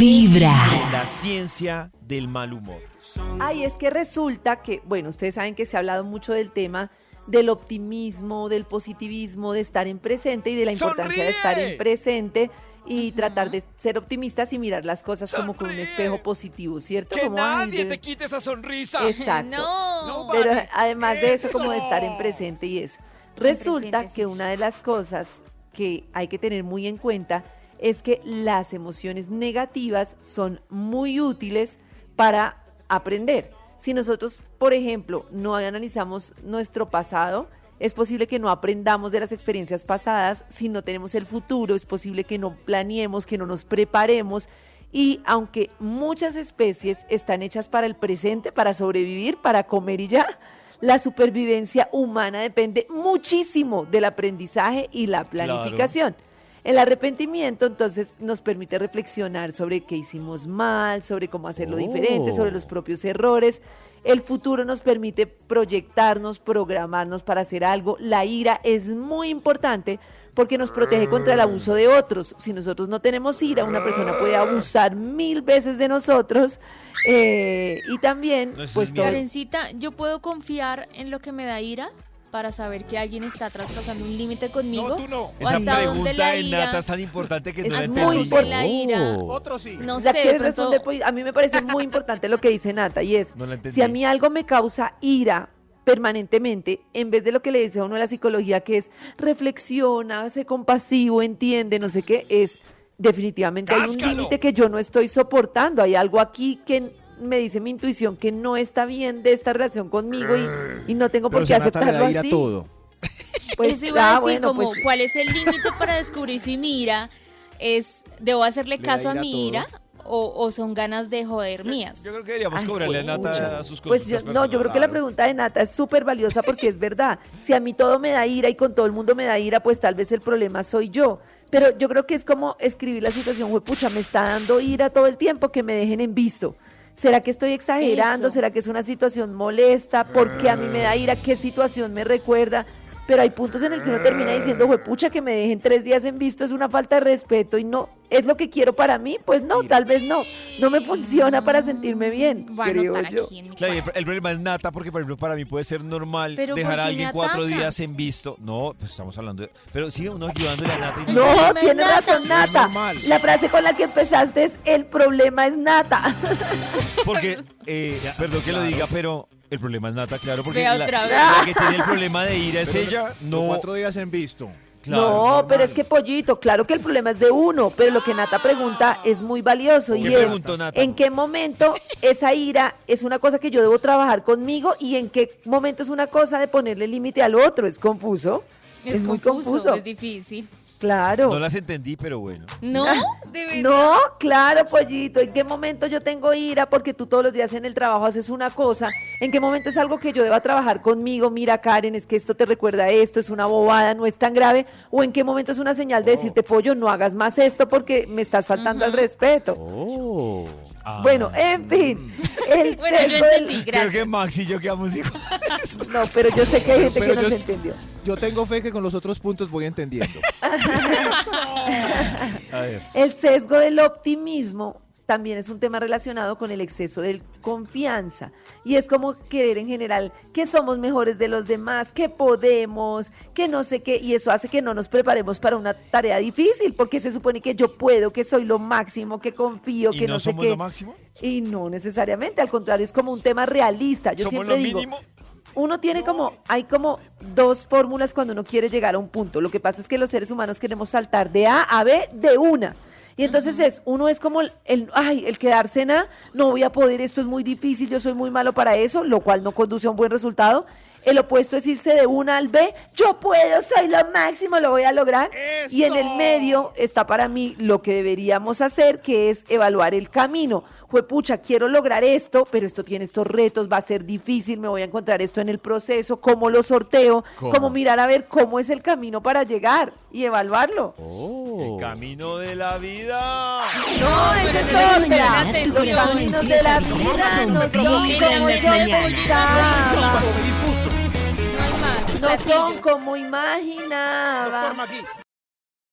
Vibra. La ciencia del mal humor. Ay, es que resulta que, bueno, ustedes saben que se ha hablado mucho del tema del optimismo, del positivismo, de estar en presente y de la importancia de estar en presente y tratar de ser optimistas y mirar las cosas como con un espejo positivo, ¿cierto? Que Como, nadie te quite esa sonrisa. Exacto. No. Pero además de eso, como de estar en presente y eso. Resulta presente, que sí. una de las cosas que hay que tener muy en cuenta es que las emociones negativas son muy útiles para aprender. Si nosotros, por ejemplo, no analizamos nuestro pasado, es posible que no aprendamos de las experiencias pasadas. Si no tenemos el futuro, es posible que no planeemos, que no nos preparemos. Y aunque muchas especies están hechas para el presente, para sobrevivir, para comer y ya, la supervivencia humana depende muchísimo del aprendizaje y la planificación. El arrepentimiento entonces nos permite reflexionar sobre qué hicimos mal, sobre cómo hacerlo diferente, sobre los propios errores. El futuro nos permite proyectarnos, programarnos para hacer algo. La ira es muy importante porque nos protege contra el abuso de otros. Si nosotros no tenemos ira, una persona puede abusar mil veces de nosotros. eh, y también, No, pues es todo. Karencita, ¿yo puedo confiar en lo que me da ira para saber que alguien está traspasando un límite conmigo? No, tú no. ¿O Esa hasta dónde pregunta la de ira? Nata es tan importante que no Es la muy entendí. ¿Hasta dónde la Oh. ira? Otro sí. No sé, de quieres pronto- responder, pues, a mí me parece muy importante lo que dice Nata y es, No la entendí. si a mí algo me causa ira permanentemente, en vez de lo que le dice a uno la psicología, que es reflexiona, sé compasivo, entiende, no sé qué, es definitivamente hay un límite que yo no estoy soportando, hay algo aquí que me dice mi intuición que no está bien de esta relación conmigo y, y no tengo por qué a aceptarlo así. todo. Pues, Eso iba a ah, decir bueno, como, pues, ¿cuál es el límite para descubrir si mi ira es, debo hacerle ¿Le da caso a mi todo? ira o, o son ganas de joder mías? Yo creo que deberíamos Ay, cobrarle a. Nata sus Pues yo, no, yo creo que la pregunta de Nata es súper valiosa porque es verdad. Si a mí todo me da ira y con todo el mundo me da ira, pues tal vez el problema soy yo. Pero yo creo que es como escribir la situación, pucha, me está dando ira todo el tiempo que me dejen en visto. ¿Será que estoy exagerando? Eso. ¿Será que es una situación molesta? ¿Por qué a mí me da ira? ¿Qué situación me recuerda? Pero hay puntos en el que uno termina diciendo, pucha, que me dejen tres días en visto es una falta de respeto y no, ¿es lo que quiero para mí? Pues no, tal vez no. No me funciona para sentirme bien, creo yo. Claro, el, problema es Nata, porque por ejemplo para mí puede ser normal Pero dejar ¿por a alguien me cuatro días en visto. No, pues estamos hablando de... Pero sí, uno ayudándole a Nata. y- No, tienes Nata. razón, Nata. La frase con la que empezaste es el problema es Nata. Porque, eh, perdón que lo diga, pero el problema es Nata, claro, porque la, la que tiene el problema de ira es ella. No. Cuatro días en visto. claro, no, normal. pero es que pollito, claro que el problema es de uno, pero lo que Nata pregunta es muy valioso y ¿Qué es Nata? en qué momento esa ira es una cosa que yo debo trabajar conmigo y en qué momento es una cosa de ponerle límite al otro. Es confuso. Es, muy confuso. Es difícil. Claro. No las entendí, pero bueno. ¿No? De verdad. No, claro, pollito. ¿En qué momento yo tengo ira? Porque tú todos los días en el trabajo haces una cosa. ¿En qué momento es algo que yo deba trabajar conmigo? Mira, Karen, es que esto te recuerda a esto, es una bobada, no es tan grave. ¿O en qué momento es una señal de decirte, pollo, no hagas más esto porque me estás faltando al respeto? Oh. Bueno, en fin. El Bueno, yo sesgo del- entendí, Creo que gracias. Max y yo quedamos igual. No, pero yo sé que hay gente Pero que no yo- se entendió. Yo tengo fe que con los otros puntos voy entendiendo. A ver. El sesgo del optimismo también es un tema relacionado con el exceso de confianza. Y es como querer en general que somos mejores de los demás, que podemos, que no sé qué. Y eso hace que no nos preparemos para una tarea difícil, porque se supone que yo puedo, que soy lo máximo, que confío, ¿Y que no, no, sé somos qué. lo máximo? Y no necesariamente, al contrario, es como un tema realista. Yo ¿Somos siempre lo digo, mínimo? Uno tiene como, hay como dos fórmulas cuando uno quiere llegar a un punto. Lo que pasa es que los seres humanos queremos saltar de A a B de una. Y entonces es, uno es como el, el, ay, el quedarse en A, no voy a poder, esto es muy difícil, yo soy muy malo para eso, lo cual no conduce a un buen resultado. El opuesto es irse de una al B, yo puedo, soy lo máximo, lo voy a lograr. Y en el medio está para mí lo que deberíamos hacer, que es evaluar el camino. Juepucha, quiero lograr esto, pero esto tiene estos retos, va a ser difícil, me voy a encontrar esto en el proceso, cómo lo sorteo, ¿Cómo? cómo mirar a ver cómo es el camino para llegar y evaluarlo. El camino de la vida. No, pero es atención. Los caminos de la vida no son como yo pensaba. No son como imaginaba.